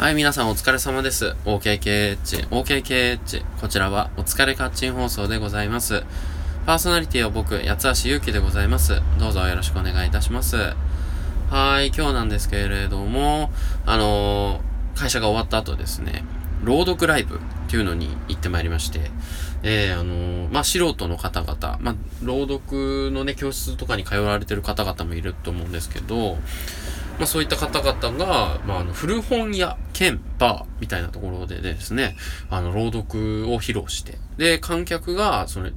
はい、皆さんお疲れ様です。OKKH、OKKH。こちらはお疲れカッチン放送でございます。パーソナリティは僕、八橋ゆうきでございます。どうぞよろしくお願いいたします。はい、今日なんですけれども、あのー会社が終わった後ですね、朗読ライブっていうのに行ってまいりまして、えー、あのーまあ、素人の方々、まあ、朗読のね、教室とかに通われてる方々もいると思うんですけど、まあ、そういった方々が、まあ、あの、古本屋兼バーみたいなところでですね、あの、朗読を披露して、で、観客が、それ、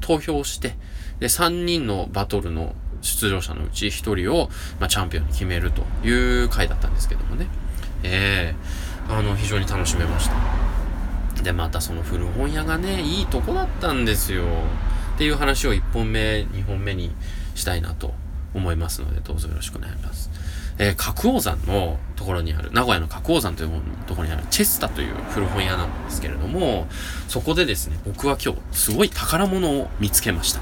投票して、で、3人のバトルの出場者のうち1人を、まあ、チャンピオンに決めるという回だったんですけどもね。ええあの、非常に楽しめました。で、またその古本屋がね、いいとこだったんですよ。っていう話を1本目、2本目にしたいなと思いますので、どうぞよろしくお願いします。えー、角王山のところにある、名古屋の角王山というところにあるチェスタという古本屋なんですけれども、そこでですね、僕は今日、すごい宝物を見つけました。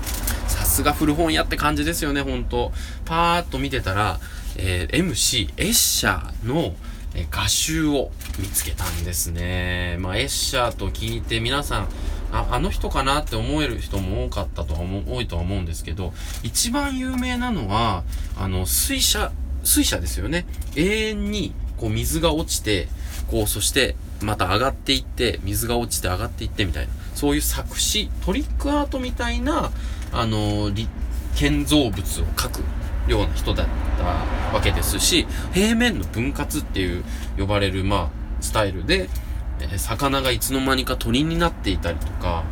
さすが古本屋って感じですよね、ほんと。パーッと見てたら、えー MC、エッシャーの、え画集を見つけたんですね。まあ、エッシャーと聞いて皆さん、あ、あの人かなって思える人も多かったとは思う、多いとは思うんですけど、一番有名なのは、あの、水車、水車ですよね。永遠に、こう、水が落ちて、こう、そして、また上がっていって、水が落ちて上がっていってみたいな、そういう作詞、トリックアートみたいな、あの、建造物を描くような人だったわけですし、平面の分割っていう呼ばれる、まあ、スタイルで、え魚がいつの間にか鳥になっていたりとか、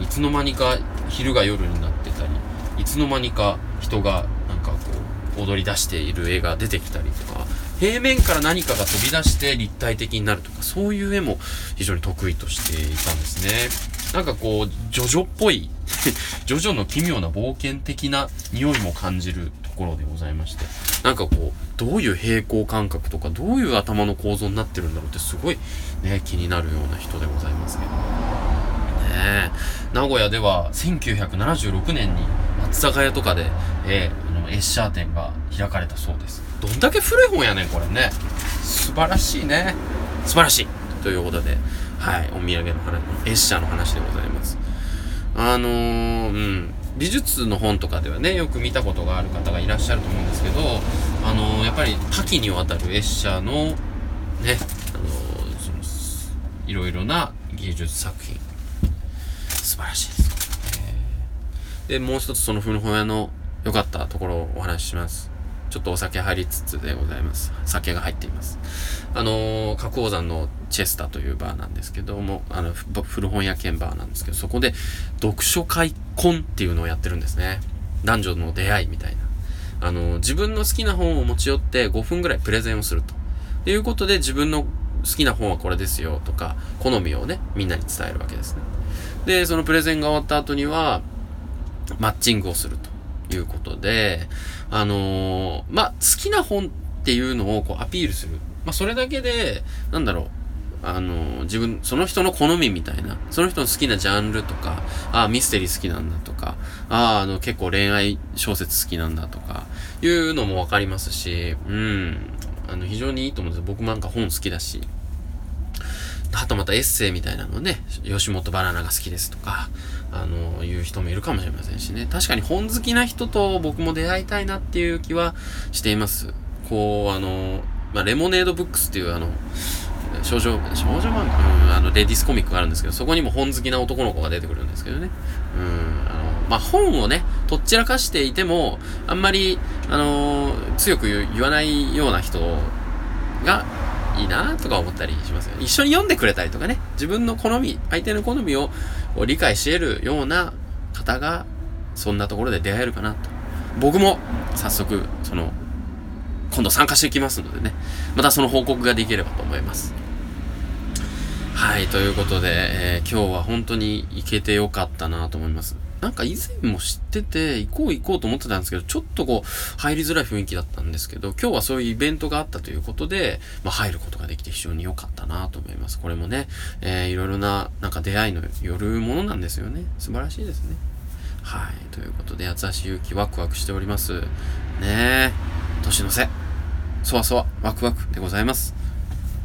いつの間にか昼が夜になってたり、いつの間にか人がなんかこう踊り出している絵が出てきたりとか、平面から何かが飛び出して立体的になるとか、そういう絵も非常に得意としていたんですね。なんかこう、ジョジョっぽい、ジョジョの奇妙な冒険的な匂いも感じるところでございまして、なんかこう、どういう平行感覚とか、どういう頭の構造になってるんだろうってすごいね、気になるような人でございますけど。ね名古屋では1976年に松坂屋とかで、えーあのエッシャー店が開かれたそうです。どんだけ古い本やねん、これね。素晴らしいね。素晴らしい。ということで、はい、お土産の話、エッシャーの話でございます。あのー、うん。美術の本とかではね、よく見たことがある方がいらっしゃると思うんですけど、あの、やっぱり多岐にわたるエッシャーの、ね、あのー、その、いろいろな芸術作品、素晴らしいです、で、もう一つその古本屋の良かったところをお話しします。ちょっとお酒入りつつでございます。酒が入っています。あのー、角王山のチェスタというバーなんですけども、あの、古本屋兼バーなんですけど、そこで読書会コンっていうのをやってるんですね。男女の出会いみたいな。あのー、自分の好きな本を持ち寄って5分ぐらいプレゼンをすると。ということで自分の好きな本はこれですよとか、好みをね、みんなに伝えるわけですね。で、そのプレゼンが終わった後には、マッチングをするということで、あのーまあ、好きな本っていうのをこうアピールする。まあ、それだけで、なんだろう、あの自分、その人の好みみたいな、その人の好きなジャンルとか、ああ、ミステリー好きなんだとか、ああ、あの、結構恋愛小説好きなんだとか、いうのもわかりますし、うん、あの、非常にいいと思うんですよ。僕なんか本好きだし、あとまたエッセイみたいなのね、吉本バナナが好きですとか、あの、いう人もいるかもしれませんしね。確かに本好きな人と僕も出会いたいなっていう気はしています。こう、あの、まあ、レモネードブックスっていうあの、少女、少女漫画、うん、あの、レディスコミックがあるんですけど、そこにも本好きな男の子が出てくるんですけどね。うん、あの、まあ、本をね、とっちらかしていても、あんまり、あの強く言わないような人が、いいなとか思ったりしますよ。ね一緒に読んでくれたりとかね、自分の好み、相手の好みを理解し得るような方が、そんなところで出会えるかなと。僕も、早速、その、今度参加していきますのでね、またその報告ができればと思います。はい、ということで、えー今日は本当に行けてよかったなと思います。なんか以前も知ってて、行こう行こうと思ってたんですけど、ちょっとこう、入りづらい雰囲気だったんですけど、今日はそういうイベントがあったということで、まあ入ることができて非常に良かったなと思います。これもね、えーいろいろな、なんか出会いのよるものなんですよね。素晴らしいですね。はい、ということで、八橋ゆうきワクワクしております。ねえ、年の瀬、そわそわ、ワクワクでございます。